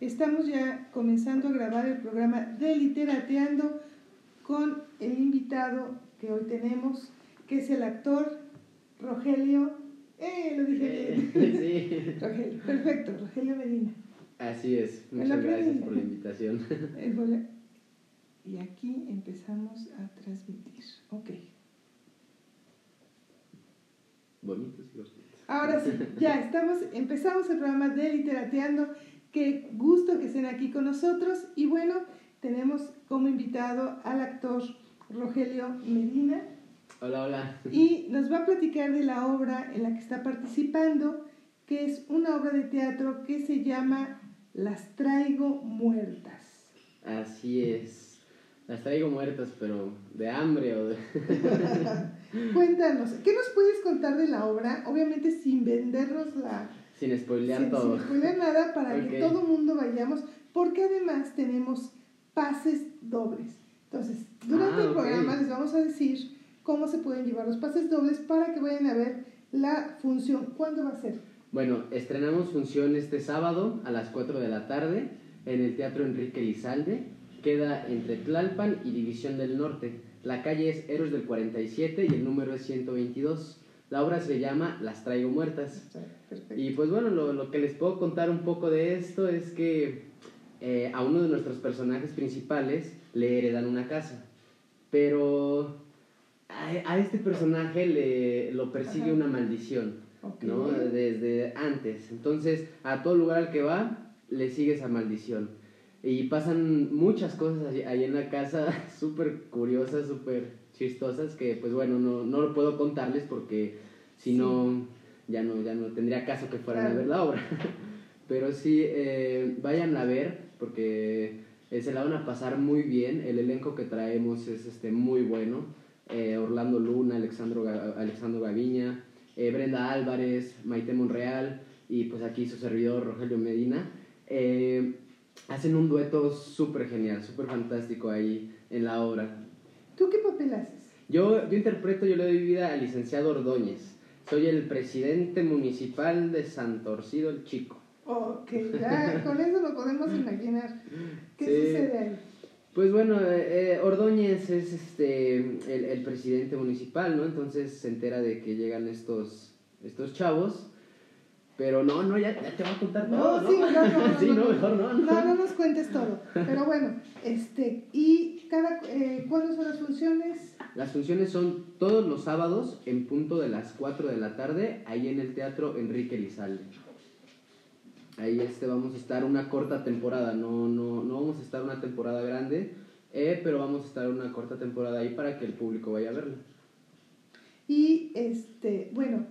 estamos ya comenzando a grabar el programa de Literateando con el invitado que hoy tenemos, que es el actor Rogelio. ¡Eh! Lo dije bien. Sí. Rogelio, perfecto, Rogelio Medina. Así es. Muchas gracias por la invitación. Bola- Y aquí empezamos a transmitir. Ok. Bonitos y. Ahora sí, ya estamos, empezamos el programa de Literateando. Qué gusto que estén aquí con nosotros. Y bueno, tenemos como invitado al actor Rogelio Medina Hola, hola. y nos va a platicar de la obra en la que está participando, que es una obra de teatro que se llama Las traigo muertas. Así es. Las traigo muertas, pero de hambre o de... Cuéntanos, ¿qué nos puedes contar de la obra? Obviamente sin vendernos la, Sin spoilear sin, todo. sin spoiler nada para que Ok. todo mundo vayamos, porque además tenemos pases dobles. Entonces, durante Ah, el ok. programa les vamos a decir cómo se pueden llevar los pases dobles para que vayan a ver la función. ¿Cuándo va a ser? Bueno, estrenamos función este sábado a las 4 de la tarde en el Teatro Enrique Lizalde. Queda entre Tlalpan y División del Norte. La calle es Héroes del 47 y el número es 122. La obra se llama Las traigo muertas. Perfecto. Y pues bueno, lo, lo que les puedo contar un poco de esto es que eh, a uno de nuestros personajes principales le heredan una casa. Pero a, a este personaje le, lo persigue Ajá. una maldición. ¿no? Desde antes. Entonces, a todo lugar al que va, le sigue esa maldición. Y pasan muchas cosas ahí en la casa, súper curiosas, súper chistosas, que pues bueno, no, no lo puedo contarles porque si Sí. no, ya no, ya no tendría caso que fueran Claro. a ver la obra. Pero sí, eh, vayan a ver porque se la van a pasar muy bien. El elenco que traemos es este, muy bueno. Eh, Orlando Luna, Alexandro, Alexandro Gaviña, eh, Brenda Álvarez, Maite Monreal y pues aquí su servidor Rogelio Medina. eh, hacen un dueto súper genial, súper fantástico ahí en la obra. ¿Tú qué papel haces? Yo, yo interpreto, yo le doy vida al licenciado Ordóñez. Soy el presidente municipal de Santorcido el Chico. Ok, ya con eso lo podemos imaginar. ¿Qué Sí. sucede ahí? Pues bueno, eh, eh, Ordóñez es este el, el presidente municipal, ¿no? Entonces se entera de que llegan estos, estos chavos. Pero no, no, ya, ya te voy a contar todo. No, sí, no, no, no, sí, no. mejor no. no. No, no nos cuentes todo. Pero bueno, este, ¿y cada, eh, cuándo son las funciones? Las funciones son todos los sábados en punto de las 4 de la tarde, ahí en el Teatro Enrique Lizalde. Ahí este, vamos a estar una corta temporada, no, no, no vamos a estar una temporada grande, eh, pero vamos a estar una corta temporada ahí para que el público vaya a verla. Y este, bueno,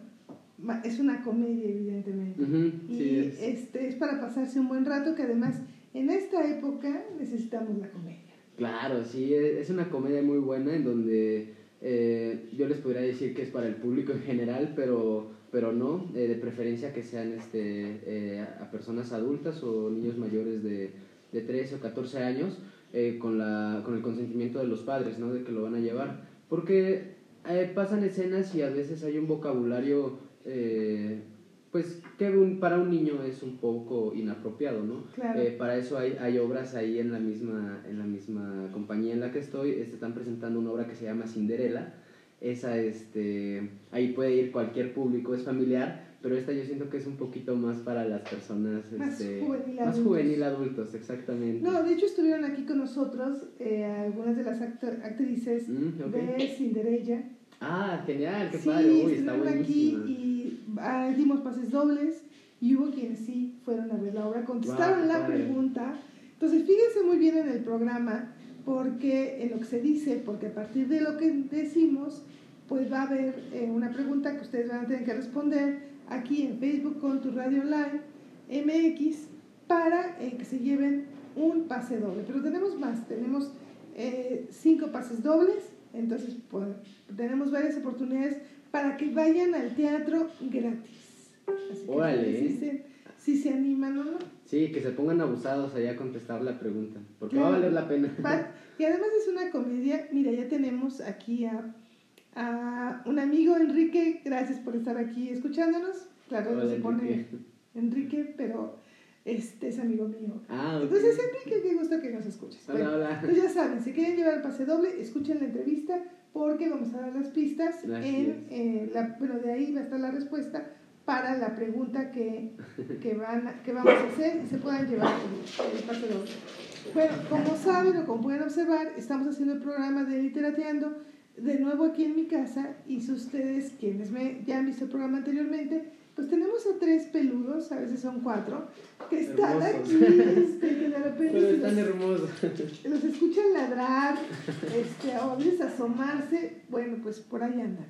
es una comedia, evidentemente. Y sí, es. este es para pasarse un buen rato, que además en esta época necesitamos la comedia. Claro, sí, e- es una comedia muy buena en donde eh, yo les podría decir que es para el público en general, pero, pero no, eh, de preferencia que sean este, eh, a personas adultas o niños mayores de, de 13 o 14 años con, la, con el consentimiento de los padres, ¿no? De que lo van a llevar. Porque pasan escenas y a veces hay un vocabulario, pues, que un- para un niño es un poco inapropiado, ¿no? Claro. Eh, para eso hay, hay obras ahí en la misma en la misma compañía en la que estoy este, están presentando una obra que se llama Cinderela esa este ahí puede ir cualquier público es familiar pero esta yo siento que es un poquito más para las personas Más este, juvenil más adultos. juvenil adultos exactamente No, de hecho estuvieron aquí con nosotros eh, algunas de las actrices Mm, de Cinderella. Ah genial qué sí, padre Uy, está aquí y ah, dimos pases dobles y hubo quienes sí fueron a ver la obra, contestaron la padre. pregunta. Entonces, fíjense muy bien en el programa, porque en lo que se dice, porque a partir de lo que decimos, pues va a haber eh, una pregunta que ustedes van a tener que responder aquí en Facebook con tu radio online MX para eh, que se lleven un pase doble. Pero tenemos más, tenemos eh, cinco pases dobles, entonces pues, tenemos varias oportunidades para que vayan al teatro gratis. Así que Órale. si se, si se animan o no. sí que se pongan abusados allá a contestar la pregunta porque Claro. va a valer la pena Y además es una comedia, mira, ya tenemos aquí a, a un amigo Enrique, gracias por estar aquí escuchándonos. Claro, no se pone Enrique. Enrique, pero este es amigo mío. Ah, ok. Entonces, Enrique, qué gusto que nos escuches. Hola, Bueno, hola. Entonces ya saben, si quieren llevar el pase doble, escuchen la entrevista porque vamos a dar las pistas en, eh, la, bueno, de ahí va a estar la respuesta para la pregunta que, que, van a- que vamos a hacer y se puedan llevar el, el pase doble. Bueno, como saben o como pueden observar, estamos haciendo el programa de Literateando de nuevo aquí en mi casa y si ustedes, quienes me, ya han visto el programa anteriormente, pues tenemos a tres peludos, a veces son cuatro, que están Hermosos. aquí, este, que de repente Pero están los- hermosos. los escuchan ladrar, este, a veces asomarse, bueno, pues por ahí andan.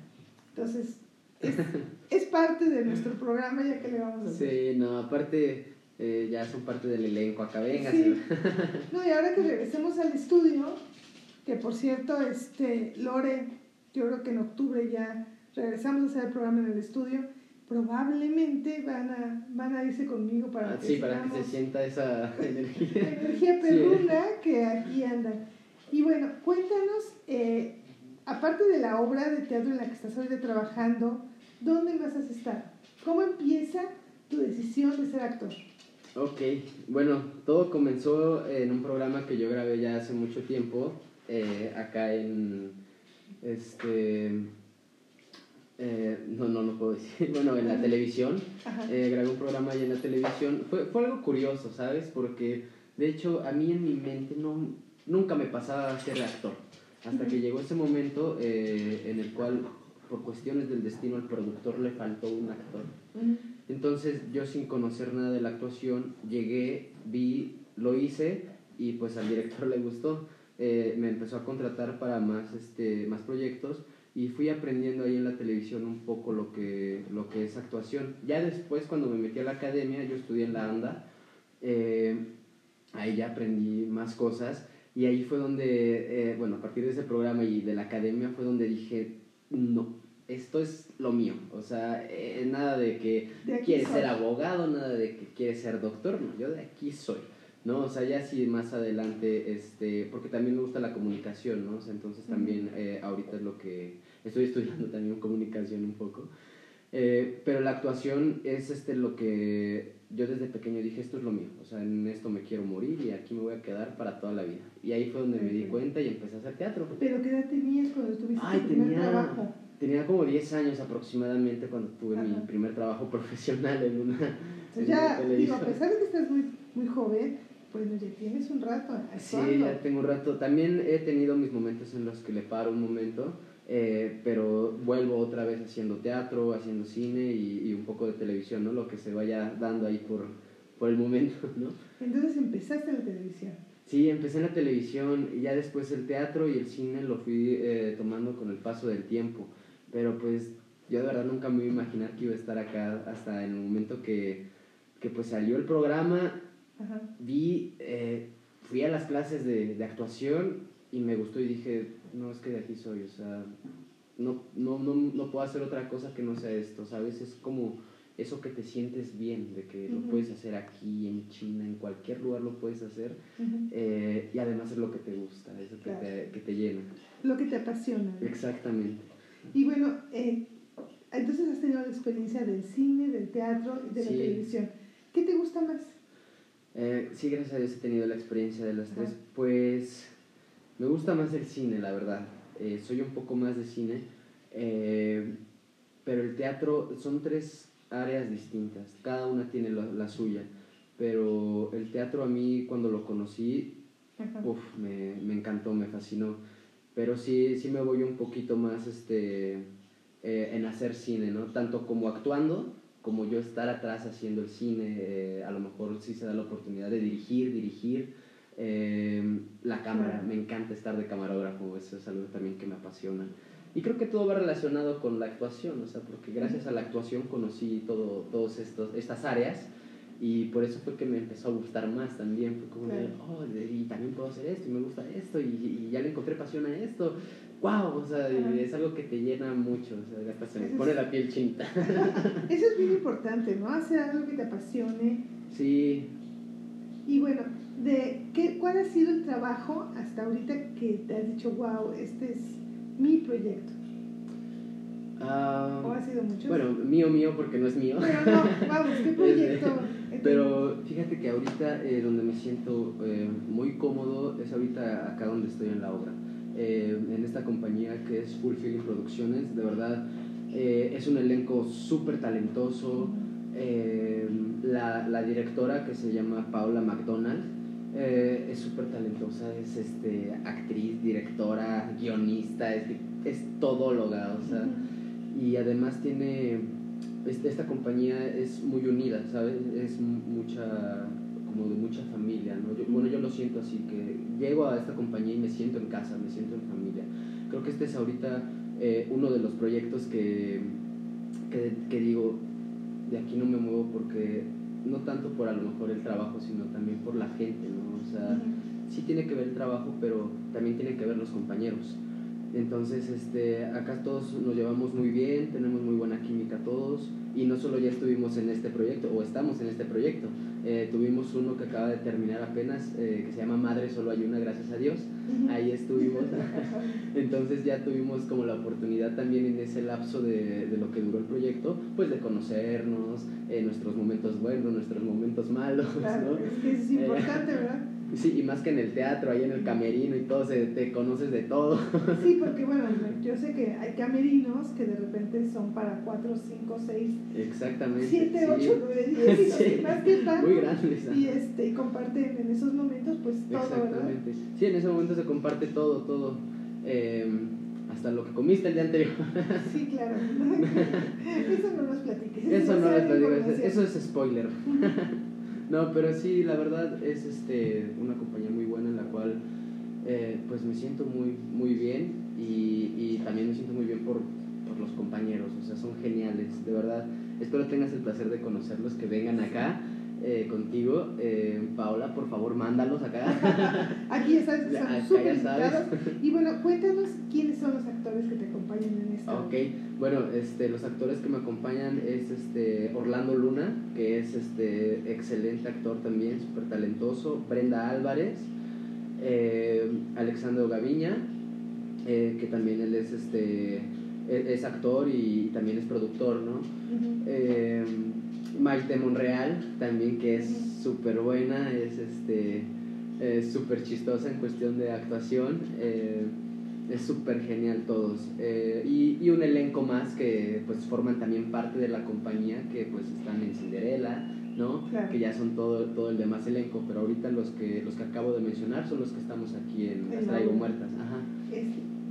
Entonces, es, es parte de nuestro programa ya que le vamos a hacer. Sí, no, aparte eh, ya son parte del elenco. Acá venga. Sí. No, y ahora que regresemos al estudio, que por cierto, este, Lore, yo creo que en octubre ya regresamos a hacer el programa en el estudio, probablemente van a, van a irse conmigo para que Ah, Sí, para que se sienta esa energía. energía Sí. perruna que aquí andan. Y bueno, cuéntanos, eh, aparte de la obra de teatro en la que estás ahorita trabajando, ¿dónde más has estado? ¿Cómo empieza tu decisión de ser actor? Ok, bueno, todo comenzó en un programa que yo grabé ya hace mucho tiempo, eh, acá en, este, eh, no, no, no puedo decir, bueno, en la televisión, eh, grabé un programa ahí en la televisión, fue, fue algo curioso, ¿sabes? Porque, de hecho, a mí en mi mente no, nunca me pasaba ser actor, hasta que llegó ese momento eh, en el cual, por cuestiones del destino, al productor le faltó un actor. Entonces yo sin conocer nada de la actuación llegué, vi, lo hice y pues al director le gustó. Eh, me empezó a contratar para más, este, más proyectos y fui aprendiendo ahí en la televisión un poco lo que, lo que es actuación. Ya después cuando me metí a la academia, yo estudié en la ANDA, eh, ahí ya aprendí más cosas y ahí fue donde, eh, bueno, a partir de ese programa y de la academia fue donde dije, no, esto es lo mío. O sea, eh, nada de que De quieres soy. ser abogado, nada de que quieres ser doctor, no, yo de aquí soy. ¿no? O sea, ya sí más adelante, este, porque también me gusta la comunicación, ¿no? O sea, entonces también eh, ahorita es lo que estoy estudiando también comunicación un poco. Eh, pero la actuación es este lo que yo desde pequeño dije, esto es lo mío, o sea, en esto me quiero morir y aquí me voy a quedar para toda la vida. Y ahí fue donde me di cuenta y empecé a hacer teatro. Pero ¿qué edad tenías cuando tuviste Ay, tu primer tenía- trabajo? Tenía como 10 años aproximadamente cuando tuve mi Ajá. primer trabajo profesional en una, en ya, una digo, a pesar de que estás muy, muy joven, pues ya tienes un rato Sí, ya tengo un rato. También he tenido mis momentos en los que le paro un momento, eh, pero vuelvo otra vez haciendo teatro, haciendo cine y, y un poco de televisión, ¿no? Lo que se vaya dando ahí por, por el momento, ¿no? Entonces empezaste la televisión. Sí, empecé en la televisión y ya después el teatro y el cine lo fui eh, tomando con el paso del tiempo. Pero pues yo de verdad nunca me iba a imaginar que iba a estar acá hasta el momento que, que pues salió el programa Ajá. vi, eh, fui a las clases de, de actuación y me gustó y dije, no, es que de aquí soy, o sea, no, no, no, no puedo hacer otra cosa que no sea esto, ¿sabes? Es como eso que te sientes bien, de que lo puedes hacer aquí, en China, en cualquier lugar lo puedes hacer, eh, y además es lo que te gusta, eso que, Claro. te, que te llena. Lo que te apasiona. ¿no? Exactamente. Y bueno, eh, entonces has tenido la experiencia del cine, del teatro y de la televisión. ¿Qué te gusta más? Eh, sí, gracias a Dios he tenido la experiencia de las Ajá. tres. Pues me gusta más el cine, la verdad. Eh, soy un poco más de cine. eh, pero el teatro son tres áreas distintas. Cada una tiene la, la suya. Pero el teatro a mí cuando lo conocí, uf, me, me encantó, me fascinó. Pero sí, sí me voy un poquito más este, eh, en hacer cine, ¿no? Tanto como actuando, como yo estar atrás haciendo el cine. eh, a lo mejor sí se da la oportunidad de dirigir, dirigir. Eh, la cámara, Claro. me encanta estar de camarógrafo, eso es algo también que me apasiona. Y creo que todo va relacionado con la actuación, o sea, porque gracias a la actuación conocí todo, todas estas áreas y por eso fue que me empezó a gustar más también. Fue como de, Claro. oh, y también puedo hacer esto, y me gusta esto, y, y ya le encontré pasión a esto. ¡Wow! O sea, Ajá. es algo que te llena mucho, o sea, hasta se me pone es- la piel chinita. Eso es bien importante, ¿no? Hacer algo que te apasione. Sí, Y bueno, de qué, ¿cuál ha sido el trabajo hasta ahorita que te has dicho, wow, este es mi proyecto? ah, ¿O ha sido mucho? bueno, mío, mío, porque no es mío. Pero no, vamos, ¿qué proyecto Pero fíjate que ahorita eh, donde me siento eh, muy cómodo es ahorita acá donde estoy en la obra. Eh, en esta compañía que es Full Feeling Producciones, de verdad es un elenco súper talentoso. La, la, directora que se llama Paula McDonald es súper talentosa, es este, actriz, directora, guionista, es, es todo logrado. O sea, y además tiene este, esta compañía es muy unida, ¿sabes? Es mucha, como de mucha familia, ¿no? bueno, yo lo siento así, que llego a esta compañía y me siento en casa, me siento en familia. Creo que este es ahorita eh, uno de los proyectos que, que, digo, de aquí no me muevo porque no tanto por a lo mejor el trabajo, sino también por la gente, ¿no? O sea, sí tiene que ver el trabajo, pero también tiene que ver los compañeros. Entonces, este, acá todos nos llevamos muy bien, tenemos muy buena química todos y no solo ya estuvimos en este proyecto o estamos en este proyecto, eh, tuvimos uno que acaba de terminar apenas eh, que se llama Madre Solo Hay Una, gracias a Dios, ahí estuvimos, entonces ya tuvimos como la oportunidad también en ese lapso de, de lo que duró el proyecto, pues de conocernos, eh, nuestros momentos buenos, nuestros momentos malos. Claro, es que es importante, ¿verdad? Sí, y más que en el teatro, ahí en el camerino y todo, se, te conoces de todo. Sí, porque bueno, yo sé que hay camerinos que de repente son para 4, 5, 6, Exactamente, 7, 8, 9, 10, sí. más que tanto. Muy grandes. Y, este, y comparten en esos momentos pues todo, Exactamente. Sí, en ese momento se comparte todo, todo. Eh, hasta lo que comiste el día anterior. Sí, claro. Eso no nos platiques. Eso no les platiques, eso es spoiler. No, pero sí, la verdad es este, una compañía muy buena en la cual eh, pues me siento muy, muy bien y, y también me siento muy bien por, por, los compañeros, o sea, son geniales, de verdad. Espero tengas el placer de conocerlos, que vengan acá. Eh, contigo. Eh, Paola, por favor, mándalos acá. Aquí ya sabes son súper Y bueno, cuéntanos quiénes son los actores que te acompañan en esta. Ok, bueno, este, los actores que me acompañan es este Orlando Luna, que es este excelente actor también, súper talentoso. Brenda Álvarez, eh, Alexandro Gaviña, eh, que también él es este e-, es, actor y también es productor, ¿no? Maite Monreal, también que es súper buena, es este súper chistosa en cuestión de actuación, eh, es súper genial todos. Eh, y, y, un elenco más que pues forman también parte de la compañía, que pues están en Cinderella, ¿no? Que ya son todo, todo el demás elenco, pero ahorita los que, los que acabo de mencionar son los que estamos aquí en Las Traigo Muertas. Ajá.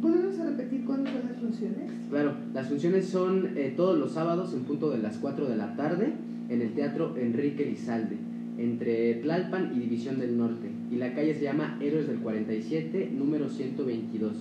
¿Podemos repetir cuándo son las funciones? Claro, las funciones son eh, todos los sábados en punto de las 4 de la tarde en el Teatro Enrique Lizalde, entre Tlalpan y División del Norte. Y la calle se llama Héroes del 47, número 122.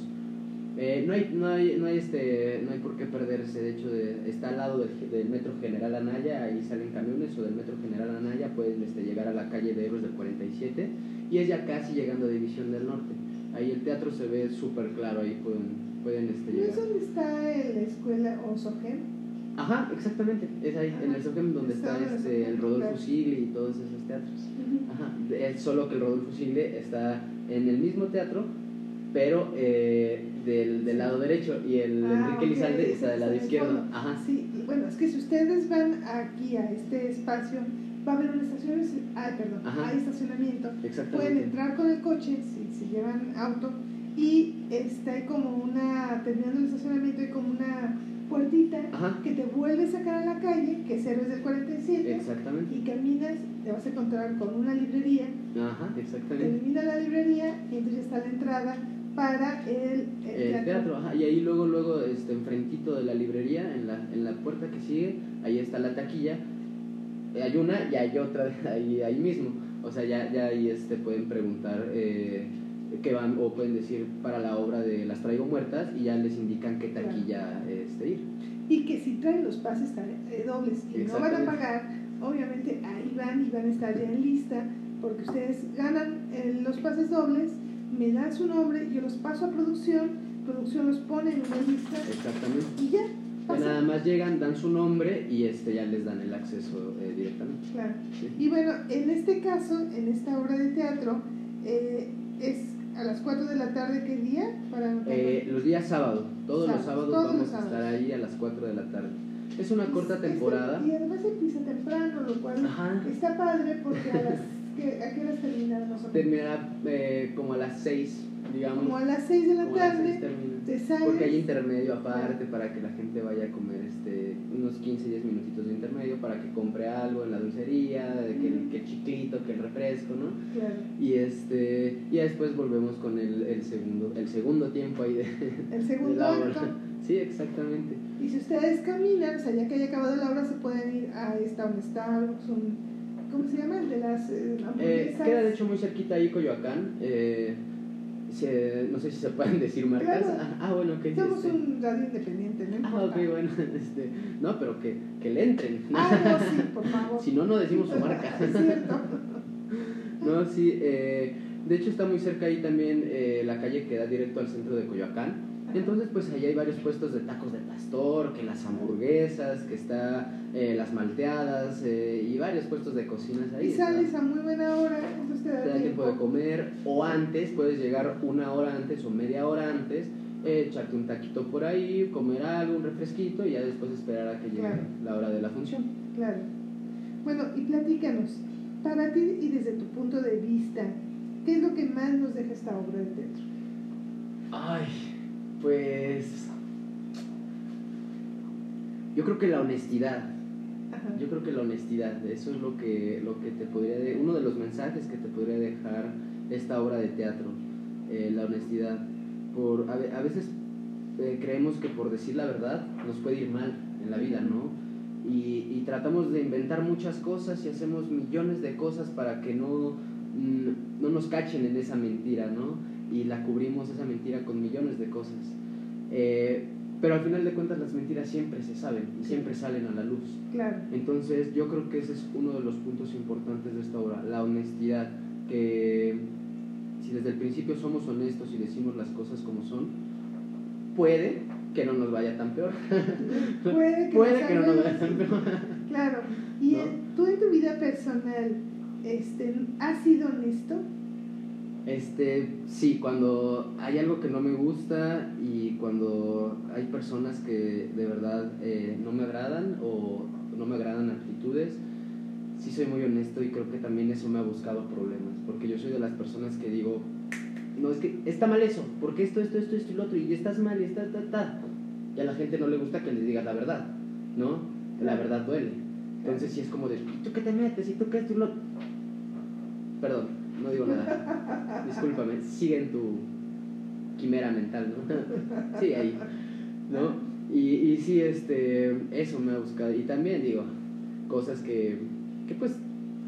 Eh, no, hay, no, hay, no, hay este, no hay por qué perderse, de hecho de, está al lado del, Metro General Anaya, ahí salen camiones, o del Metro General Anaya pueden este, llegar a la calle de Héroes del 47 y es ya casi llegando a División del Norte. Ahí el teatro se ve súper claro, ahí pueden, pueden este, llegar. ¿Es donde está la escuela Osogen? Ajá, exactamente. Es ahí, en el Sochem donde está, este, el Rodolfo Sigli y todos esos teatros. Ajá. Es solo que el Rodolfo Sigli está en el mismo teatro, pero eh, del, del, lado derecho y el ah, Enrique Lizalde está del lado izquierdo. Ajá. Sí, bueno, es que si ustedes van aquí a este espacio, va a haber una estación, ah, perdón, hay estacionamiento. Pueden entrar con el coche, si, si llevan auto, y está hay como una, terminando el estacionamiento, hay como una puertita que te vuelve a sacar a la calle, que es Héroes del 47. Exactamente. Y caminas, te vas a encontrar con una librería. Ajá, exactamente. Termina la librería y entonces está la entrada para el, el, teatro. Ajá. Y ahí luego, luego, este, enfrentito de la librería, en la, en la puerta que sigue, ahí está la taquilla. Hay una y hay otra ahí, ahí mismo. O sea, ya, ya ahí este, pueden preguntar. Eh, que van o pueden decir para la obra de Las Traigo Muertas y ya les indican qué taquilla este, ir. Y que si traen los pases eh, dobles y no van a pagar, obviamente ahí van y van a estar ya en lista porque ustedes ganan eh, los pases dobles, me dan su nombre, yo los paso a producción, producción los pone en una lista. Exactamente. Y ya. nada más llegan, dan su nombre y este ya les dan el acceso eh, directamente. Claro. Y bueno, en este caso, en esta obra de teatro, es ¿A las 4 de la tarde qué día? Para eh, los días sábados. Todos los sábados vamos a estar ahí a las 4 de la tarde. es una corta Este- temporada. y además empieza temprano, lo cual Ajá. está padre porque a las que, ¿a qué horas termina menos? Terminará eh, como a las 6, digamos. Como a las 6 de la como a las tarde, termina. te sales. Porque hay intermedio aparte para que la gente vaya a comer este, unos 15, 10 minutitos de intermedio para que compre algo en la dulcería, de que, el, que el chiclito, que el refresco, ¿no? Claro. Y este y después volvemos con el, el segundo el segundo tiempo ahí de, El de segundo la hora. Sí, exactamente. Y si ustedes caminan, o sea, ya que haya acabado la hora, se pueden ir a esta un Starbucks, un, ¿cómo se llama? El de las eh, Eh, hamburguesas. queda de hecho muy cerquita ahí Coyoacán. Eh, se- no sé si se pueden decir marcas. Claro. Ah, ah, bueno, que Somos un radio independiente, no Ah, importa. ok, bueno, este, no, pero que, que le entren. Ah, no, sí, por favor. si no, no decimos su marca. es cierto. No, sí, eh, de hecho está muy cerca ahí también eh, la calle que da directo al centro de Coyoacán. Entonces, pues ahí hay varios puestos de tacos de pastor, que las hamburguesas, que está eh, las malteadas eh, y varios puestos de cocinas ahí. Y sales a muy buena hora, entonces te da Te da tiempo de comer o antes, puedes llegar una hora antes o media hora antes, eh, echarte un taquito por ahí, comer algo, un refresquito y ya después esperar a que llegue Claro. la hora de la función. Claro. Bueno, y platícanos, para ti y desde tu punto de vista, ¿qué es lo que más nos deja esta obra de teatro? Ay, pues... Yo creo que la honestidad, Ajá. yo creo que la honestidad, eso es lo que, lo que te podría, de- uno de los mensajes que te podría dejar esta obra de teatro, eh, la honestidad. Por, a, a veces eh, creemos que por decir la verdad nos puede ir mal en la vida, ¿no? Y, y tratamos de inventar muchas cosas y hacemos millones de cosas para que no, mm, no nos cachen en esa mentira, ¿no? Y la cubrimos esa mentira con millones de cosas. Eh, pero al final de cuentas las mentiras siempre se saben y siempre salen a la luz. Claro. Entonces yo creo que ese es uno de los puntos importantes de esta obra, la honestidad, que si desde el principio somos honestos y decimos las cosas como son, puede que no nos vaya tan peor. Puede que, puede que no nos vaya tan peor. Claro. ¿Y ¿No? tú en tu vida personal, este, has sido honesto? Este, sí, cuando hay algo que no me gusta y cuando hay personas que de verdad eh, no me agradan o no me agradan actitudes, sí soy muy honesto y creo que también eso me ha buscado problemas, porque yo soy de las personas que digo, no, es que está mal eso, porque esto, esto, esto, esto y lo otro, y estás mal y está, ta, ta. Y a la gente no le gusta que les digas la verdad, ¿no? La verdad duele. Entonces sí es como de, ¿tú qué te metes? ¿Y tú qué esto y lo otro?". Perdón, no digo nada. Discúlpame, sigue en tu quimera mental, ¿no? Sigue ahí, ¿no? Y, y sí, este, eso me ha buscado. Y también digo, cosas que, que pues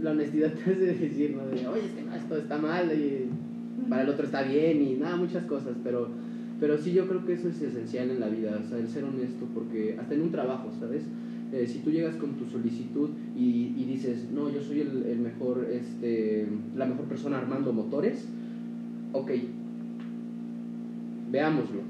la honestidad te hace decir, ¿no? De, oye, es que no, esto está mal y para el otro está bien y nada, muchas cosas, pero, pero sí yo creo que eso es esencial en la vida, o sea, el ser honesto, porque hasta en un trabajo, ¿sabes? Eh, si tú llegas con tu solicitud y, y dices, no, yo soy el, el mejor, este, la mejor persona armando motores, ok, veámoslo,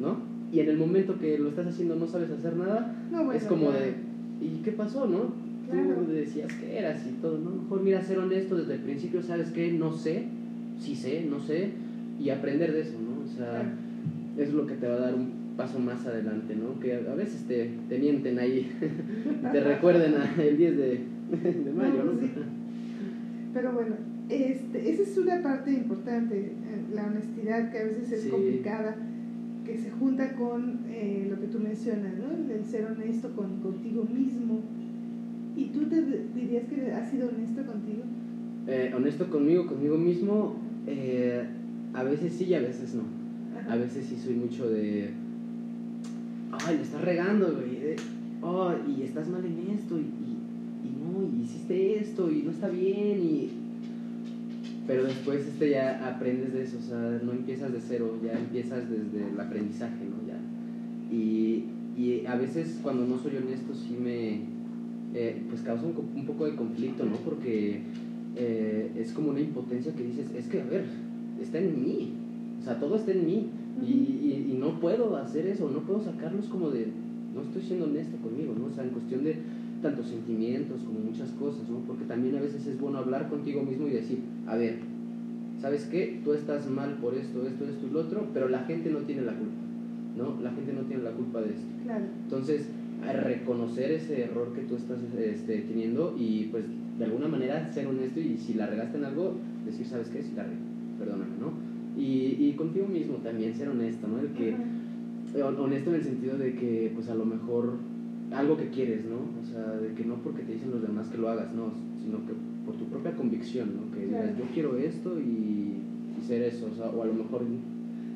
¿no? Y en el momento que lo estás haciendo no sabes hacer nada, No, bueno, es como claro. de, ¿y qué pasó, no? Claro. Tú decías que eras y todo, ¿no? Mejor mira, ser honesto desde el principio, ¿sabes qué? No sé, sí sé, no sé, y aprender de eso, ¿no? O sea, Claro. es lo que te va a dar un paso más adelante, ¿no? Que a veces te, te mienten ahí, te recuerden a el 10 de, de mayo, No. Pero bueno, este, esa es una parte importante, eh, la honestidad que a veces es Sí. complicada, que se junta con eh, lo que tú mencionas, ¿no? El ser honesto con, contigo mismo. ¿Y tú te dirías que has sido honesto contigo? Eh, honesto conmigo, conmigo mismo, eh, a veces sí y a veces no. Ajá. A veces sí soy mucho de. Ay, le estás regando, güey. oh, y estás mal en esto, y, y, y no, y hiciste esto, y no está bien, y. Pero después este ya aprendes de eso, o sea, no empiezas de cero, ya empiezas desde el aprendizaje, ¿no? Ya. Y, y a veces cuando no soy honesto sí me. eh, pues causa un poco de conflicto, ¿no? Porque eh, es como una impotencia que dices, es que, a ver, está en mí, o sea, todo está en mí, y, y, y no puedo hacer eso, no puedo sacarlos como de, no estoy siendo honesto conmigo, ¿no? O sea, en cuestión de tantos sentimientos como muchas cosas, ¿no? Porque también a veces es bueno hablar contigo mismo y decir, a ver, ¿sabes qué? Tú estás mal por esto, esto, esto y lo otro, pero la gente no tiene la culpa, ¿no? La gente no tiene la culpa de esto. Claro. Entonces, a reconocer ese error que tú estás este, teniendo y pues de alguna manera ser honesto y si la regaste en algo, decir, ¿sabes qué? Si la regué, perdóname, ¿no? Y, y contigo mismo también ser honesto, ¿no? El que, eh, honesto en el sentido de que pues a lo mejor algo que quieres, ¿no? O sea, de que no porque te dicen los demás que lo hagas, no, sino que por tu propia convicción, ¿no? Que digas, yo quiero esto y, y, ser eso, o sea, o a lo mejor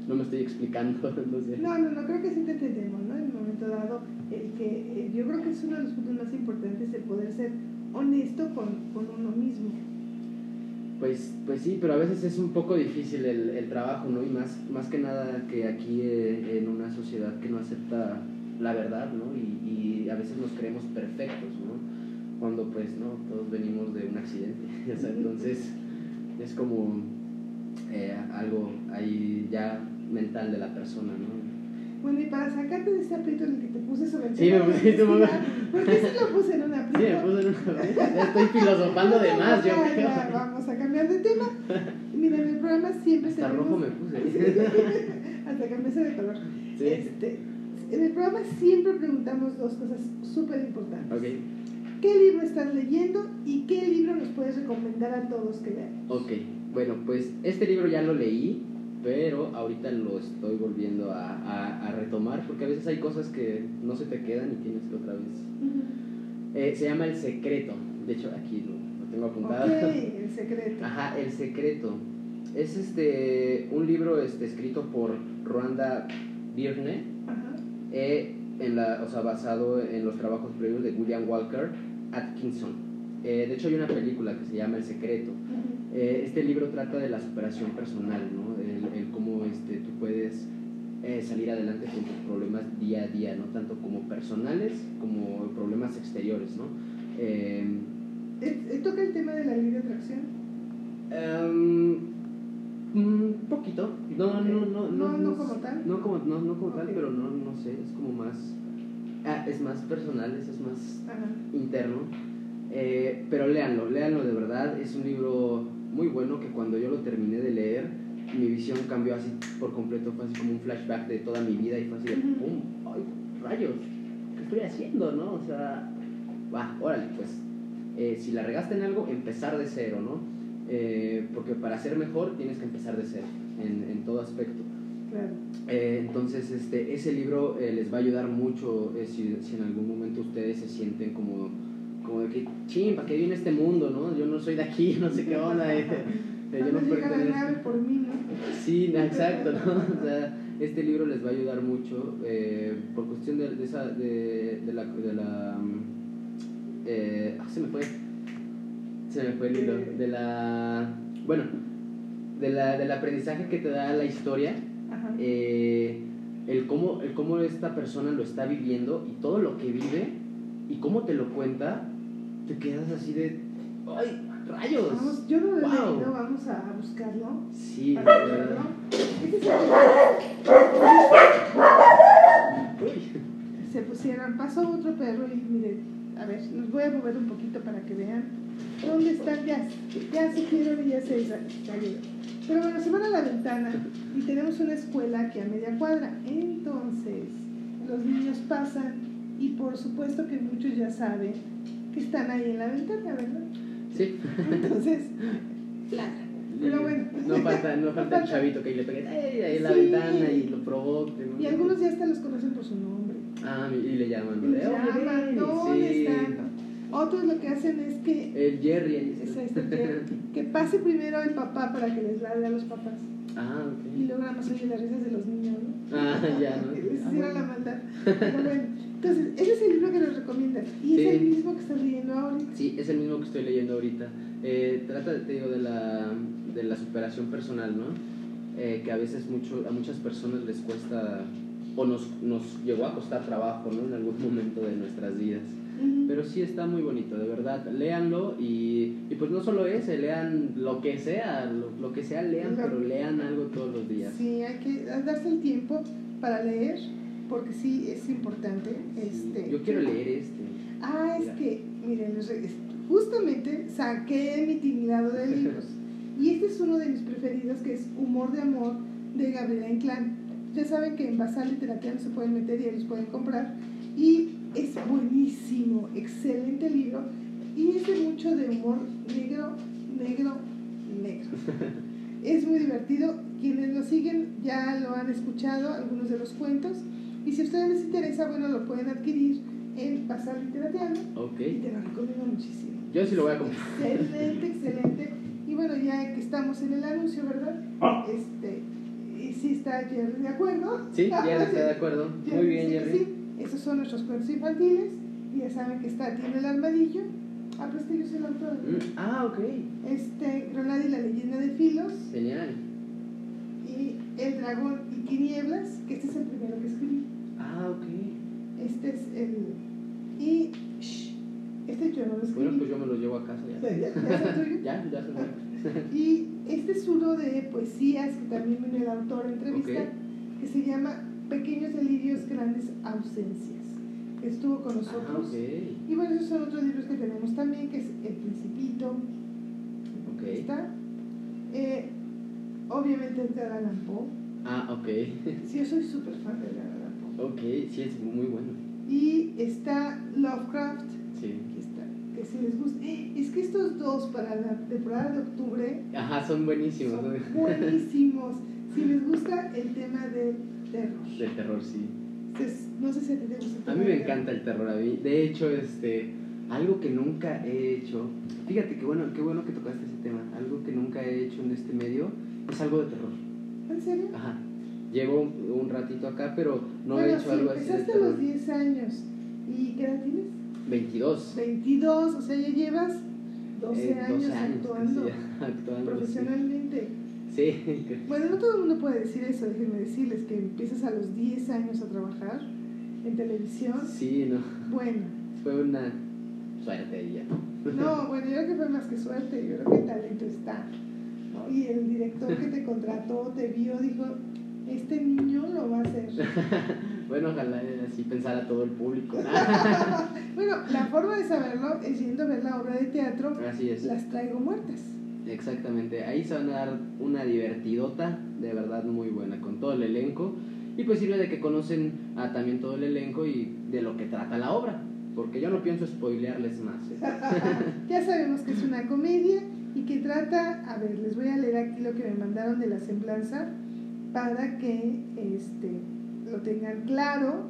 no me estoy explicando, no sé. No, no, no, creo que sí te entendemos, ¿no? En un momento dado, el que eh, yo creo que es uno de los puntos más importantes el poder ser honesto con, con uno mismo. Pues, pues sí, pero a veces es un poco difícil el, el trabajo, ¿no? Y más, más que nada que aquí eh, en una sociedad que no acepta la verdad, ¿no? Y, y, a veces nos creemos perfectos, ¿no? Cuando pues, ¿no? Todos venimos de un accidente, entonces es como eh, algo ahí ya mental de la persona, ¿no? Bueno, y para sacarte de ese aprieto en el que te puse sobre el sí, me pusiste muy ¿Por qué se lo puse en un aprieto? Sí, me puse en un aprieto. Estoy filosofando de más, yo ya, creo. Ya, vamos a cambiar de tema. Miren, en el programa siempre Hasta tenemos... rojo me puse. Hasta cambiarse de color. Sí. Este, en el programa siempre preguntamos dos cosas súper importantes. ¿Qué libro estás leyendo y qué libro nos puedes recomendar a todos que lean? ok. Bueno, pues este libro ya lo leí, pero ahorita lo estoy volviendo a, a, a retomar porque a veces hay cosas que no se te quedan y tienes que otra vez. Eh, se llama El Secreto. De hecho, aquí lo, lo tengo apuntado. Ok, el secreto. Ajá, El Secreto. Es este un libro este, escrito por Rwanda Birne, eh, en la, o sea, basado en los trabajos previos de William Walker Atkinson. Eh, de hecho, hay una película que se llama El Secreto. Este libro trata de la superación personal, ¿no? El, el cómo este, tú puedes eh, salir adelante con tus problemas día a día, ¿no? Tanto como personales como problemas exteriores, ¿no? Eh, ¿Toca el tema de la ley de atracción? Em, un poquito. No, no, no, no. No, no como tal. No como, no, no como tal, Ok. pero no, no sé, es como más. Ah, es más personal, es, es más Ajá. interno. Eh, pero léanlo, léanlo de verdad. Es un libro muy bueno que cuando yo lo terminé de leer, mi visión cambió así por completo. Fue así como un flashback de toda mi vida y fue así de. ¡pum! ¡Ay, rayos! ¿Qué estoy haciendo, no? O sea, va, órale, pues. eh, si la regaste en algo, empezar de cero, ¿no? Eh, porque para ser mejor tienes que empezar de cero, en, en todo aspecto. Claro. Eh, entonces, este, ese libro eh, les va a ayudar mucho eh, si, si en algún momento ustedes se sienten como, como de que, ching, ¿para qué viene este mundo, no? Yo no soy de aquí, no sé qué onda. eh, eh, yo no pertenezco. por mí, ¿no? Sí, exacto, ¿no? O sea, este libro les va a ayudar mucho eh, por cuestión de, de esa, de, de la... De la mm, eh, ah, se me fue. Se me fue el hilo. De la... Bueno, de la, del aprendizaje que te da la historia Ajá. eh, el, cómo, el cómo esta persona lo está viviendo y todo lo que vive y cómo te lo cuenta, te quedas así de, ¡ay, rayos! Vamos, yo no lo he Wow. leído, vamos a buscarlo. Sí, para leerlo. Este es el- Uy. se pusieron, pasó otro perro y miren, a ver, los voy a mover un poquito para que vean dónde están, ya, ya se fueron y ya se sa- salieron. Pero bueno, se van a la ventana y tenemos una escuela aquí a media cuadra. Entonces, los niños pasan y por supuesto que muchos ya saben que están ahí en la ventana, ¿verdad? Sí. Entonces, ladran. Pero bueno. No falta, no falta el chavito que le pegue ahí en la Sí. ventana y lo provoque. ¿no? Y algunos ya hasta los conocen por su nombre. Ah, y le llaman. Y ¿no? oye, llaman, ¿dónde sí. están? Otros lo que hacen es que El Jerry. Es está. este, que, que pase primero el papá para que les ladre a los papás. Ah, Y ok. luego nada más oye las risas de los niños, ¿no? Ah, ya, ¿no? Que les Ah, hicieron la maldad. Pero bueno, entonces, ese es el recomiendas. Y Sí. es el mismo que estás leyendo ahorita. Sí, es el mismo que estoy leyendo ahorita. Eh, trata, te digo, de la, de la superación personal, ¿no? Eh, que a veces mucho, a muchas personas les cuesta, o nos, nos llegó a costar trabajo, ¿no? En algún momento de nuestras vidas. Ujú. Pero sí está muy bonito, de verdad. Léanlo y, y pues no solo ese, lean lo que sea, lo, lo que sea lean, Lo- pero lean algo todos los días. Sí, hay que darse el tiempo para leer, porque sí es importante. Este, Yo quiero leer este. Ah, es que, miren, justamente saqué mi tinglado de libros. Y este es uno de mis preferidos, que es Humor de Amor, de Gabriela Inclán. Ya saben que en Basal Literatura se pueden meter y los pueden comprar. Y es buenísimo, excelente libro y es de mucho de humor negro, negro, negro. es muy divertido. Quienes lo siguen ya lo han escuchado, algunos de los cuentos. Y si a ustedes les interesa, bueno, lo pueden adquirir en Pasar Literateando. Ok. Y te lo recomiendo muchísimo. Yo sí lo voy a comprar. Excelente, excelente. Y bueno, ya que estamos en el anuncio, ¿verdad? Este, y sí está Jerry de acuerdo. Sí, Jerry está de acuerdo. Muy bien, que Jerry. Sí, esos son nuestros cuentos infantiles. Y ya saben que está, tiene el armadillo. Ah, pero este yo soy el autor. Mm, Ah, ok. Este, Granada y la leyenda de Filos. Genial. El dragón y tinieblas, que este es el primero que escribí. Ah, ok. Este es el. Y. shh, este yo no lo escribí. Bueno, pues yo me lo llevo a casa ya. ¿Ya, ya tuyo? Ya, ya se. Y este es uno de poesías que también viene el autor a entrevista, que se llama Pequeños delirios, grandes ausencias. que Estuvo con Ah, nosotros. ok. Y bueno, esos son otros libros que tenemos también, que es El Principito. Ok. Está. Eh, obviamente Edgar Allan Poe. Ah, ok. Sí, yo soy súper fan de Edgar Allan Poe. Ok, sí, es muy bueno. Y está Lovecraft, Sí. que, está, que si les gusta. Es que estos dos para la temporada de octubre Ajá, son buenísimos. son buenísimos. Si les gusta el tema del terror. De terror, sí. Entonces, no sé si a ti te gusta. A mí me del encanta el terror. A mí, de hecho, este, algo que nunca he hecho. Fíjate qué bueno, qué bueno que tocaste ese tema. Algo que nunca he hecho en este medio es algo de terror. ¿En serio? Ajá. Llevo un, un ratito acá, pero no he bueno, hecho sí, algo así empezaste a los 10 años. ¿Y qué edad tienes? 22. 22, o sea, ya llevas 12 Eh, años 12 años actuando actuando. sí. profesionalmente. Sí. Bueno, no todo el mundo puede decir eso, déjenme decirles que empiezas a los 10 años a trabajar en televisión. Sí, no. Bueno, Fue una suerte ya. no, bueno, yo creo que fue más que suerte, yo creo que talento está. ¿No? Y el director que te contrató, te vio, dijo, este niño lo va a hacer. Bueno, ojalá así pensara todo el público. bueno, la forma de saberlo es yendo a ver la obra de teatro, Así es. Las traigo muertas. Exactamente, ahí se van a dar una divertidota, de verdad muy buena, con todo el elenco. Y pues sirve de que conocen a también todo el elenco y de lo que trata la obra. Porque yo no pienso spoilearles más. ¿eh? ya sabemos que es una comedia y que trata, a ver, les voy a leer aquí lo que me mandaron de la semblanza para que este, lo tengan claro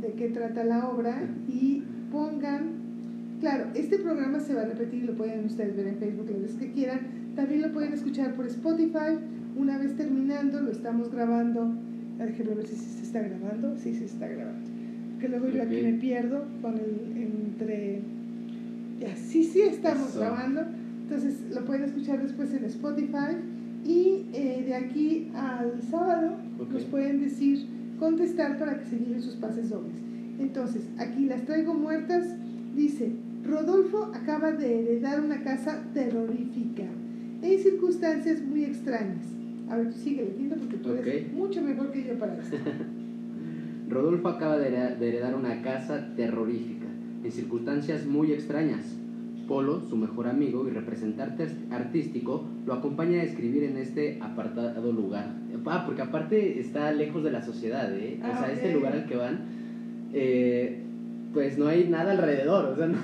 de qué trata la obra y pongan, claro, este programa se va a repetir, lo pueden ustedes ver en Facebook las veces que quieran, también lo pueden escuchar por Spotify, una vez terminando lo estamos grabando, déjenme ver si se está grabando, sí se está grabando, que luego yo aquí me pierdo con el entre, ya, sí, sí estamos Eso. grabando, entonces lo pueden escuchar después en Spotify y eh, de aquí al sábado Ok. nos pueden decir, contestar para que se lleven sus pases dobles. Entonces, aquí las traigo muertas, dice, Rodolfo acaba de heredar una casa terrorífica en circunstancias muy extrañas. A ver, tú sigue leyendo porque tú eres Ok. mucho mejor que yo para esto. Rodolfo acaba de heredar una casa terrorífica, en circunstancias muy extrañas. Polo, su mejor amigo y representante artístico, lo acompaña a escribir en este apartado lugar. Ah, porque aparte está lejos de la sociedad, ¿eh? o Ah, sea, este lugar al que van, eh, pues no hay nada alrededor, o sea, no-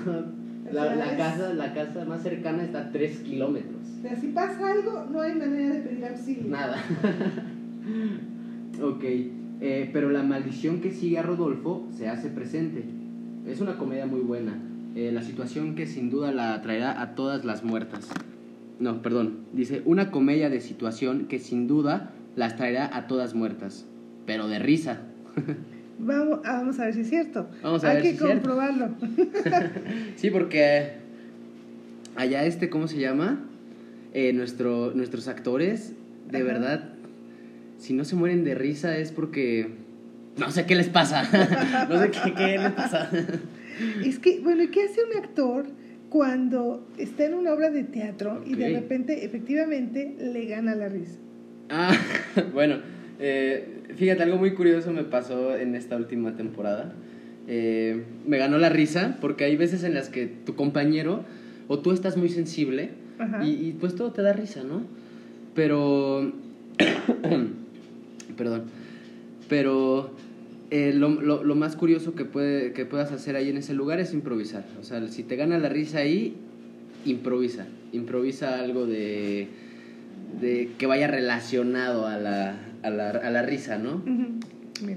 la, casa, la casa más cercana está a 3 kilómetros. O sea, si pasa algo, no hay manera de pedir auxilio. Nada. ok, eh, pero la maldición que sigue a Rodolfo se hace presente. Es una comedia muy buena. Eh, la situación que sin duda la traerá a todas las muertas. No, perdón. Dice, una comedia de situación que sin duda las traerá a todas muertas. Pero de risa. Vamos, ah, vamos a ver si es cierto. Vamos a hay ver que si es cierto. comprobarlo. Sí, porque allá este, ¿cómo se llama? Eh, nuestro, nuestros actores, de Ajá. verdad, si no se mueren de risa es porque no sé qué les pasa. no sé qué, qué les pasa. Es que, bueno, ¿y qué hace un actor cuando está en una obra de teatro y de repente, efectivamente, le gana la risa? Ah, bueno, eh, fíjate, algo muy curioso me pasó en esta última temporada. Eh, me ganó la risa porque hay veces en las que tu compañero o tú estás muy sensible y, y, pues todo te da risa, ¿no? Pero... Perdón. Pero eh, lo, lo, lo, más curioso que, puede, que puedas hacer ahí en ese lugar es improvisar. O sea, si te gana la risa ahí, improvisa. Improvisa algo de, de que vaya relacionado a la, a la, a la risa, ¿no?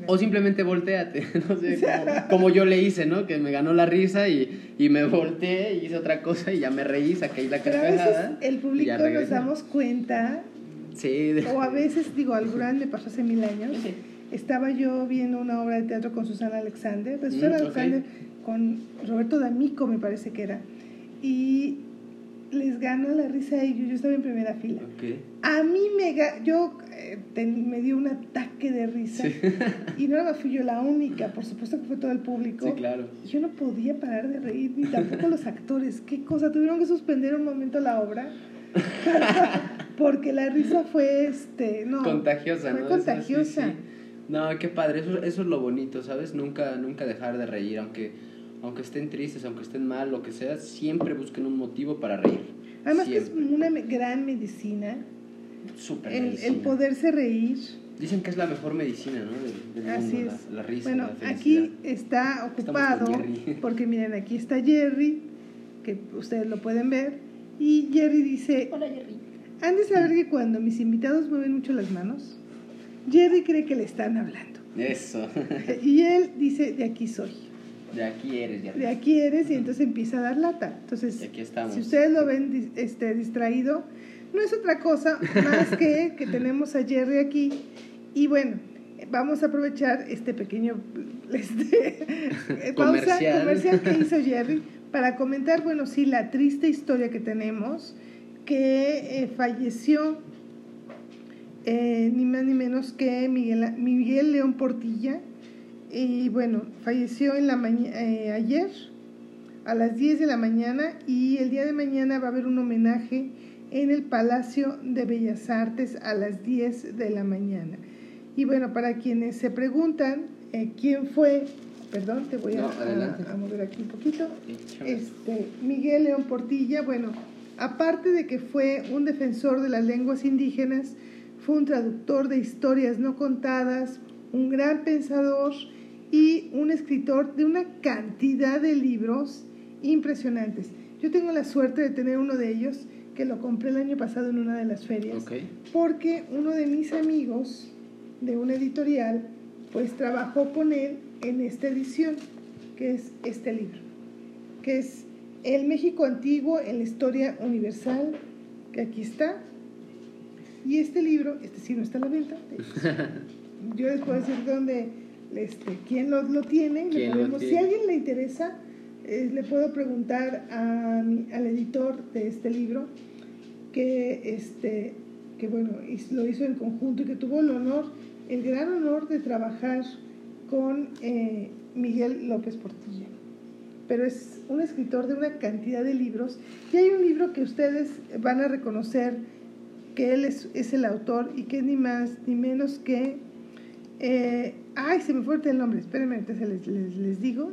O simplemente volteate, no sé, como, yo le hice, ¿no? Que me ganó la risa y, y me volteé y hice otra cosa y ya me reí, saqué la carcajada. el público nos damos cuenta. Sí. O a veces, digo, alguna me pasó hace mil años. Estaba yo viendo una obra de teatro con Susana Alexander, de Susana mm, Alexander con Roberto D'Amico, me parece que era. Y les ganó la risa a ellos. Yo estaba en primera fila. A mí me... Yo eh, me dio un ataque de risa. Y no fui yo la única, por supuesto que fue todo el público. Sí, claro. Yo no podía parar de reír, ni tampoco los actores. ¿Qué cosa? Tuvieron que suspender un momento la obra. porque la risa fue este no contagiosa fue contagiosa no qué padre eso, eso es lo bonito sabes nunca nunca dejar de reír aunque aunque estén tristes aunque estén mal lo que sea siempre busquen un motivo para reír además que es una gran medicina Super el, el, poderse reír. Dicen que es la mejor medicina, ¿no? Así es. La, risa. Bueno, aquí está ocupado, porque miren, aquí está Jerry, que ustedes lo pueden ver, y Jerry dice... Hola Jerry. Han de saber que cuando mis invitados mueven mucho las manos, Jerry cree que le están hablando. Eso. y él dice, de aquí soy. De aquí eres, Jerry. De aquí eres, y entonces empieza a dar lata. Entonces, aquí estamos. si ustedes lo ven este, distraído, no es otra cosa más que que tenemos a Jerry aquí y bueno, vamos a aprovechar este pequeño este, comercial. comercial que hizo Jerry para comentar, bueno, sí, la triste historia que tenemos, que eh, falleció eh, ni más ni menos que Miguel, Miguel León Portilla, y bueno, falleció en la eh, ayer a las 10 de la mañana y el día de mañana va a haber un homenaje en el Palacio de Bellas Artes a las 10 de la mañana. Y bueno, para quienes se preguntan eh, quién fue, perdón, te voy a, a, mover aquí un poquito, este, Miguel León Portilla, bueno, aparte de que fue un defensor de las lenguas indígenas, fue un traductor de historias no contadas, un gran pensador y un escritor de una cantidad de libros impresionantes. Yo tengo la suerte de tener uno de ellos que lo compré el año pasado en una de las ferias, porque uno de mis amigos de una editorial, pues trabajó con él en esta edición, que es este libro, que es El México Antiguo en la Historia Universal, que aquí está. Y este libro, este sí no está a la venta, yo les puedo decir dónde, este, quién lo, lo tiene, si a alguien le interesa, eh, le puedo preguntar a al editor de este libro que, este, que bueno, lo hizo en conjunto y que tuvo el honor, el gran honor de trabajar con eh, Miguel López Portilla. Pero es un escritor de una cantidad de libros y hay un libro que ustedes van a reconocer que él es, es el autor y que es ni más ni menos que... Eh, ay, se me fue el nombre, espérenme, entonces les, les, les digo.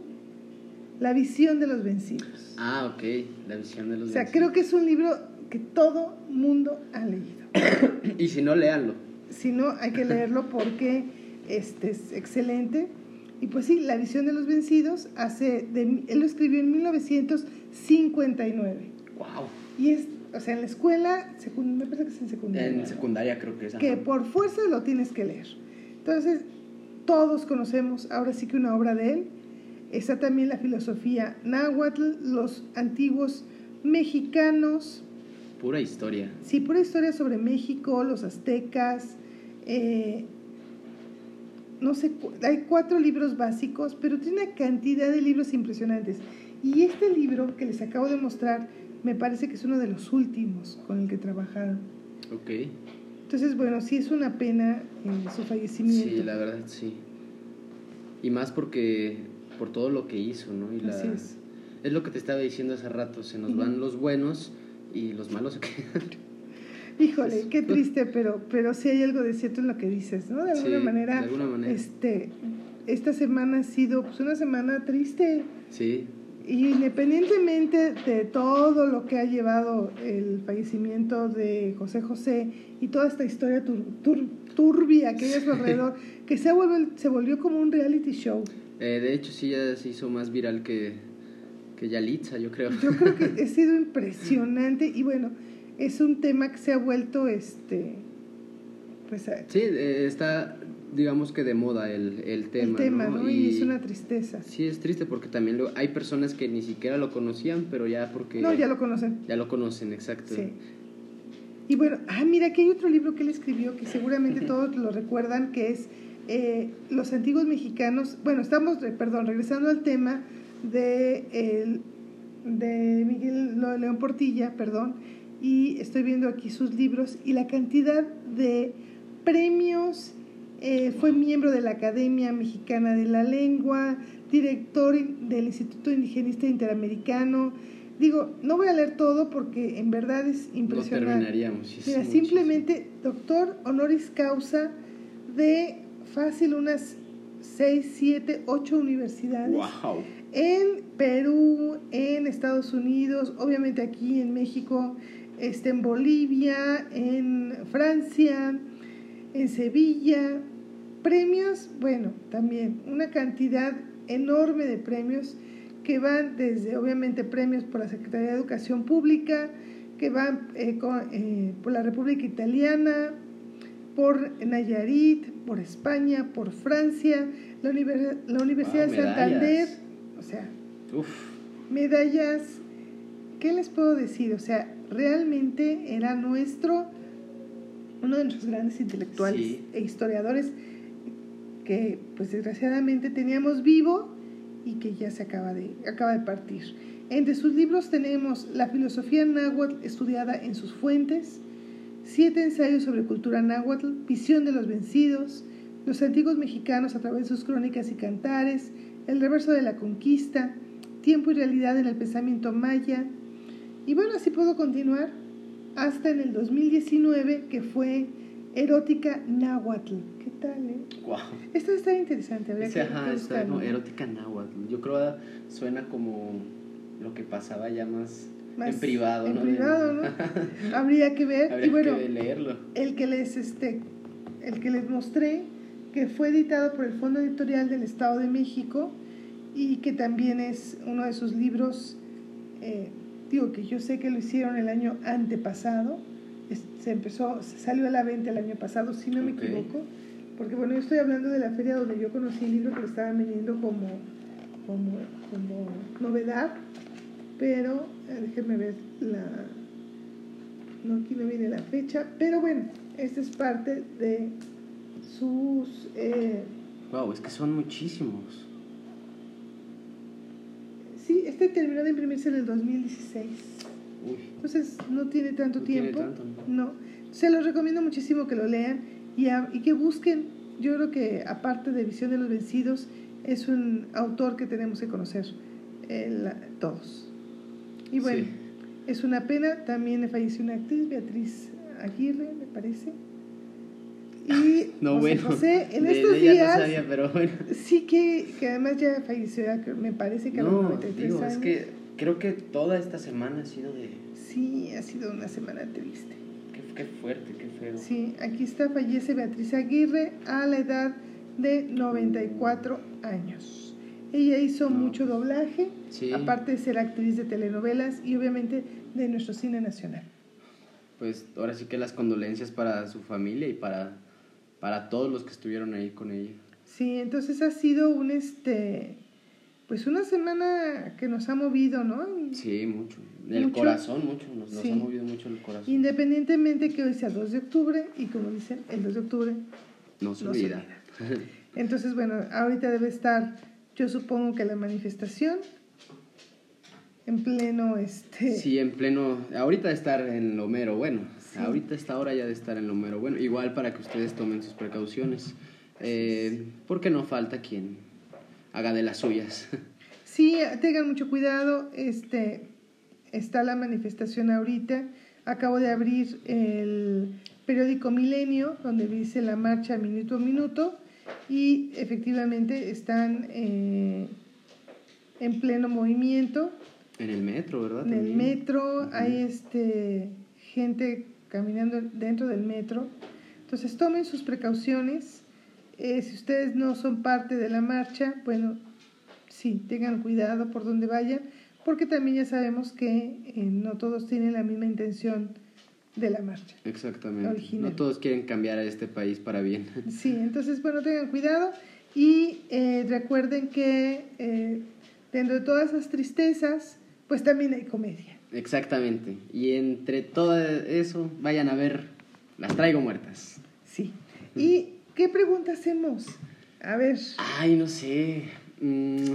La visión de los vencidos. Ah, ok, la visión de los vencidos. O sea, creo que es un libro que todo mundo ha leído. y si no, léanlo. Si no, hay que leerlo porque este es excelente. Y pues sí, La visión de los vencidos, hace de, él lo escribió en 1959. ¡Wow! Y es, o sea, en la escuela, me parece que es en secundaria. En secundaria creo que es. Que por fuerza lo tienes que leer. Entonces, todos conocemos ahora sí que una obra de él. Está también la filosofía náhuatl, los antiguos mexicanos, Pura historia. Sí, pura historia sobre México, los aztecas. Eh, no sé, hay cuatro libros básicos, pero tiene una cantidad de libros impresionantes. Y este libro que les acabo de mostrar, me parece que es uno de los últimos con el que trabajaron. Ok. Entonces, bueno, sí es una pena eh, su fallecimiento. Sí, la verdad, sí. Y más porque, por todo lo que hizo, ¿no? Y Así es. Es lo que te estaba diciendo hace rato, se nos van los buenos y los malos se quedan. Híjole, qué triste, pero, pero sí hay algo de cierto en lo que dices, ¿no? De alguna, manera, de alguna manera, este, esta semana ha sido pues, una semana triste. Sí. Independientemente de todo lo que ha llevado el fallecimiento de José José y toda esta historia turbia que hay a su alrededor, que se, se volvió como un reality show. Eh, de hecho, sí, ya se hizo más viral que, que Yalitza, yo creo. Yo creo que ha sido impresionante y bueno, es un tema que se ha vuelto este pues eh, sí eh, está digamos que de moda el, el tema el tema ¿no? Y, es una tristeza. Sí es triste porque también lo, hay personas que ni siquiera lo conocían pero ya porque no ya lo conocen. Ya lo conocen exacto. Sí. Y bueno ah mira aquí hay otro libro que él escribió que seguramente todos lo recuerdan que es eh, los antiguos mexicanos bueno estamos perdón regresando al tema de el, de Miguel León Portilla perdón y estoy viendo aquí sus libros y la cantidad de premios. Eh, fue miembro de la Academia Mexicana de la Lengua, director del Instituto Indigenista Interamericano. Digo, no voy a leer todo porque en verdad es impresionante. No terminaríamos. Mira, simplemente doctor honoris causa de fácil unas 6, 7, 8 universidades. Wow. En Perú, en Estados Unidos, obviamente aquí en México, este, en Bolivia, en Francia, en Sevilla. Premios, bueno, también una cantidad enorme de premios que van desde, obviamente, premios por la Secretaría de Educación Pública, que van eh, eh, por la República Italiana, por Nayarit, por España, por Francia, la, la Universidad de Santander, o sea, medallas, ¿qué les puedo decir? O sea, realmente era nuestro, uno de nuestros grandes intelectuales e historiadores que pues desgraciadamente teníamos vivo y que ya se acaba de, acaba de partir. Entre sus libros tenemos La filosofía náhuatl estudiada en sus fuentes, Siete ensayos sobre cultura náhuatl, Visión de los vencidos, Los antiguos mexicanos a través de sus crónicas y cantares, El reverso de la conquista, Tiempo y realidad en el pensamiento maya, y bueno, así puedo continuar hasta en el 2019, que fue Erótica Náhuatl. ¿Qué tal, eh? Wow. Esto está interesante. Habría que ajá, está, no, Erótica Náhuatl. Yo creo que suena como lo que pasaba ya más, en privado, en ¿no? privado, ¿no? Habría que ver. Habría y bueno, que leerlo. El que les, este, el que les mostré, que fue editado por el Fondo Editorial del Estado de México y que también es uno de sus libros eh, digo que yo sé que lo hicieron el año antepasado, se empezó, se salió a la venta el año pasado, si no me equivoco, porque bueno, yo estoy hablando de la feria donde yo conocí el libro que lo estaban vendiendo como, como, como novedad, pero eh, déjenme ver la... No, aquí no viene la fecha, pero bueno, esta es parte de sus... Eh, wow, es que son muchísimos. Sí, este terminó de imprimirse en el 2016. Entonces no tiene tanto tiempo. no. Se los recomiendo muchísimo que lo lean y, y que busquen. Yo creo que aparte de Visión de los Vencidos, es un autor que tenemos que conocer todos. Y bueno, es una pena. También falleció una actriz, Beatriz Aguirre, me parece. Y no, bueno, José, en estos días. pero bueno. Sí, que, que además ya falleció, me parece que a no, 93 digo, Es que creo que toda esta semana ha sido de. Sí, ha sido una semana triste. Qué, qué fuerte, qué feo. Sí, aquí está, fallece Beatriz Aguirre a la edad de 94 años. Ella hizo mucho doblaje, aparte de ser actriz de telenovelas y obviamente de nuestro cine nacional. Pues ahora sí que las condolencias para su familia y para para todos los que estuvieron ahí con ella. Sí, entonces ha sido un este pues una semana que nos ha movido, ¿no? Sí, mucho. El corazón mucho, nos, ha movido mucho el corazón. Independientemente que hoy sea 2 de octubre y como dicen, el 2 de octubre no se olvida. Entonces, bueno, ahorita debe estar, yo supongo que la manifestación en pleno este Sí, en pleno ahorita estar en lo mero bueno. Ahorita esta hora ya de estar en lo mero bueno. Igual para que ustedes tomen sus precauciones. Eh, porque no falta quien haga de las suyas. Sí, tengan mucho cuidado. Este, está la manifestación ahorita. Acabo de abrir el periódico Milenio, donde dice la marcha minuto a minuto. Y efectivamente están... Eh, en pleno movimiento. En el metro, ¿verdad? En el metro hay este gente caminando dentro del metro. Entonces tomen sus precauciones. Eh, si ustedes no son parte de la marcha, bueno, sí, tengan cuidado por donde vayan, porque también ya sabemos que eh, no todos tienen la misma intención de la marcha. Exactamente. Original. No todos quieren cambiar a este país para bien. Sí, entonces, bueno, tengan cuidado y eh, recuerden que dentro de todas esas tristezas, pues también hay comedia. Exactamente. Y entre todo eso, vayan a ver Las Traigo Muertas. Sí. ¿Y qué pregunta hacemos? A ver, Ay, no sé. Mm,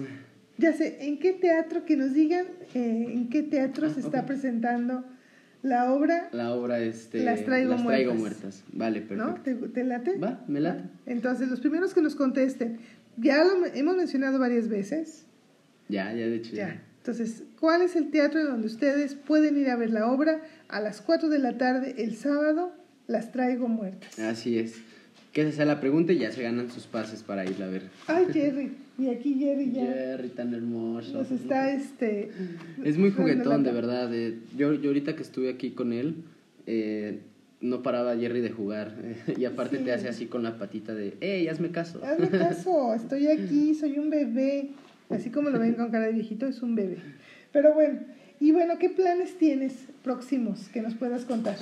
ya sé, ¿en qué teatro, que nos digan eh, en qué teatro Ah, se está presentando la obra, la obra este Las Traigo Muertas. Muertas. Vale, ¿no? perfecto. ¿Te, te late? Va, me late. Entonces, los primeros que nos contesten, ya lo hemos mencionado varias veces, Ya, ya de hecho. Ya. Entonces, ¿cuál es el teatro donde ustedes pueden ir a ver la obra a las 4 de la tarde el sábado? Las traigo muertas. Así es. Que esa sea la pregunta y ya se ganan sus pases para irla a ver. Ay, Jerry. Y aquí Jerry ya Jerry, tan hermoso. nos está este. Es muy juguetón, de verdad. eh. Yo, yo ahorita que estuve aquí con él, eh, no paraba Jerry de jugar. y aparte Sí. te hace así con la patita de, ¡Ey, hazme caso! Hazme caso, estoy aquí, soy un bebé. Así como lo ven con cara de viejito, es un bebé. Pero bueno, y bueno, ¿qué planes tienes próximos que nos puedas contar?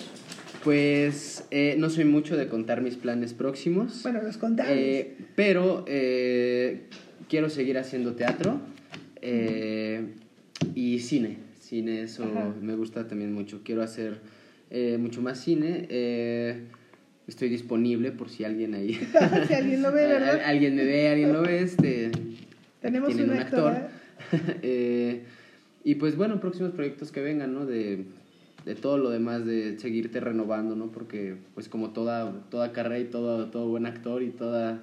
Pues eh, no soy mucho de contar mis planes próximos. Bueno, los contables. Eh, pero eh, quiero seguir haciendo teatro eh, y cine. Cine, eso Ajá. me gusta también mucho. Quiero hacer mucho más cine. estoy disponible por si alguien ahí. si alguien lo ve, ¿verdad? Al- alguien me ve, alguien lo ve. Este, Tenemos tienen un actor. actor. Eh, y pues bueno, próximos proyectos que vengan, ¿no? De, de todo lo demás, de seguirte renovando, ¿no? Porque pues como toda, toda carrera y todo, todo buen actor y toda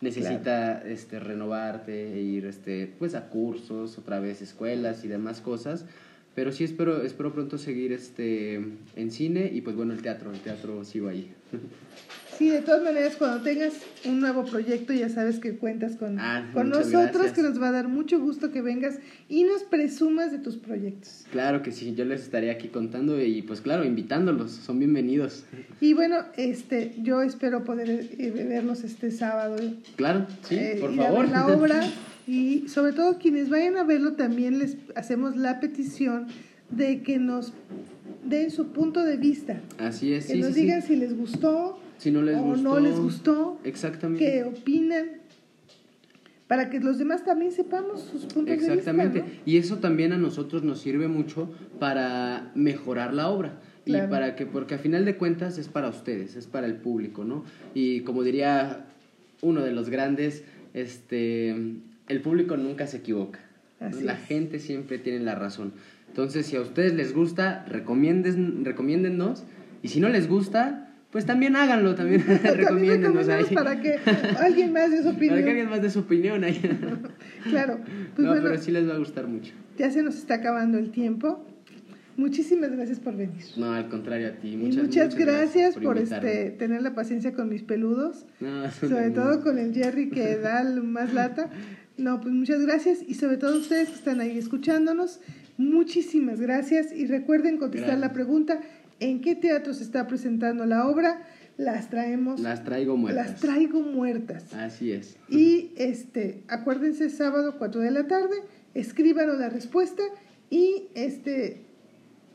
necesita este renovarte e ir este pues a cursos otra vez escuelas y demás cosas pero sí espero espero pronto seguir este en cine y pues bueno el teatro el teatro sigo ahí Sí, de todas maneras, cuando tengas un nuevo proyecto, ya sabes que cuentas con, Ah, con nosotros, gracias. que nos va a dar mucho gusto que vengas y nos presumas de tus proyectos. claro que sí yo les estaré aquí contando y pues claro invitándolos son bienvenidos Y bueno, este, yo espero poder eh, verlos este sábado. claro sí eh, por ir a favor ver la obra y sobre todo quienes vayan a verlo también les hacemos la petición de que nos den su punto de vista, así es que sí nos sí, sí. digan si les gustó si no les o gustó no les gustó, exactamente qué opinan, para que los demás también sepamos sus puntos Exactamente. de vista. Y eso también a nosotros nos sirve mucho para mejorar la obra. Claro. Y para que, porque a final de cuentas es para ustedes, es para el público, ¿no? Y como diría uno de los grandes, este, el público nunca se equivoca. Así La es. gente siempre tiene la razón. Entonces, si a ustedes les gusta, recomiéndennos. Y si no les gusta, pues también háganlo, también ¿no? También recomiéndennos ahí. para que alguien más dé su opinión. Para que alguien más de su opinión ahí. Claro, pues no, bueno, pero sí les va a gustar mucho. ya se nos está acabando el tiempo. Muchísimas gracias por venir. No, al contrario a ti. y Muchas, muchas, gracias, por, invitarme. este tener la paciencia con mis peludos, No, sobre todo con el Jerry que da más lata. No, pues muchas gracias y sobre todo ustedes que están ahí escuchándonos, muchísimas gracias y recuerden contestar Gracias. la pregunta, ¿en qué teatro se está presentando la obra? Las traemos, Las traigo muertas. las traigo muertas. Así es. Y este, acuérdense, sábado 4 de la tarde, escríbanos la respuesta y este,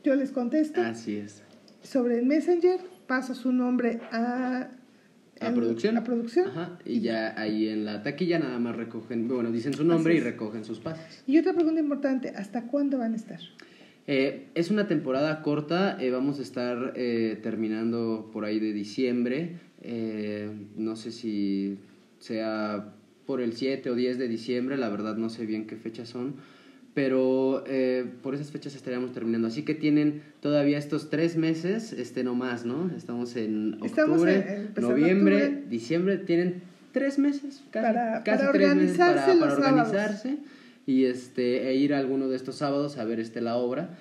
yo les contesto Así es. sobre el Messenger, paso su nombre a, A al- producción. a producción. Ajá. Y ya ahí en la taquilla nada más recogen, bueno, dicen su nombre y recogen sus pases. Y otra pregunta importante, ¿hasta cuándo van a estar? Eh, es una temporada corta, eh, vamos a estar eh, terminando por ahí de diciembre. eh, no sé si sea por el 7 o 10 de diciembre, la verdad no sé bien qué fechas son, pero eh, por esas fechas estaríamos terminando. Así que tienen todavía estos tres meses, este no más, ¿no? Estamos en octubre, Estamos en- noviembre, octubre. diciembre, tienen tres meses, casi, Para- casi para tres meses para, organizarse para los sábados. Y este e ir a alguno de estos sábados a ver este la obra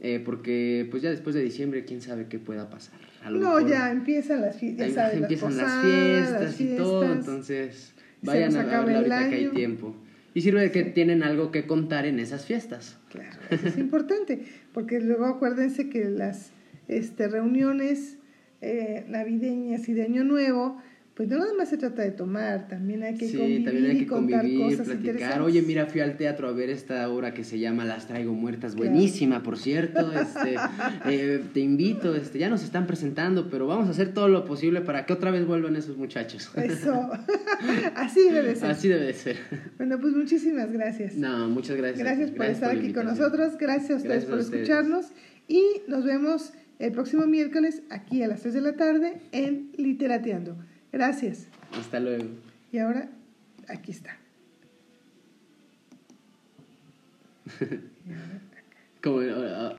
eh, porque pues ya después de diciembre quién sabe qué pueda pasar. A lo No, mejor ya empiezan las fiestas, ya sabes, empiezan las posadas, fiestas las y todo entonces vayan a verla ahorita que hay tiempo. Y sirve de que tienen algo que contar en esas fiestas. Claro, eso es importante, porque luego acuérdense que las este, reuniones eh, navideñas y de Año Nuevo pues no nada más se trata de tomar, también hay que Sí, convivir también hay y que contar convivir, cosas platicar. Oye, mira, fui al teatro a ver esta obra que se llama Las Traigo Muertas, Claro. buenísima, por cierto. Este, eh, te invito, este, ya nos están presentando, pero vamos a hacer todo lo posible para que otra vez vuelvan esos muchachos. Eso, así debe ser. Así debe de ser. Bueno, pues muchísimas gracias. No, muchas gracias. Gracias por estar aquí con nosotros, gracias a ustedes Gracias a por ustedes. escucharnos y nos vemos el próximo miércoles aquí a las 3 de la tarde en Literateando. Gracias. Hasta luego. Y ahora, aquí está. Como, ah,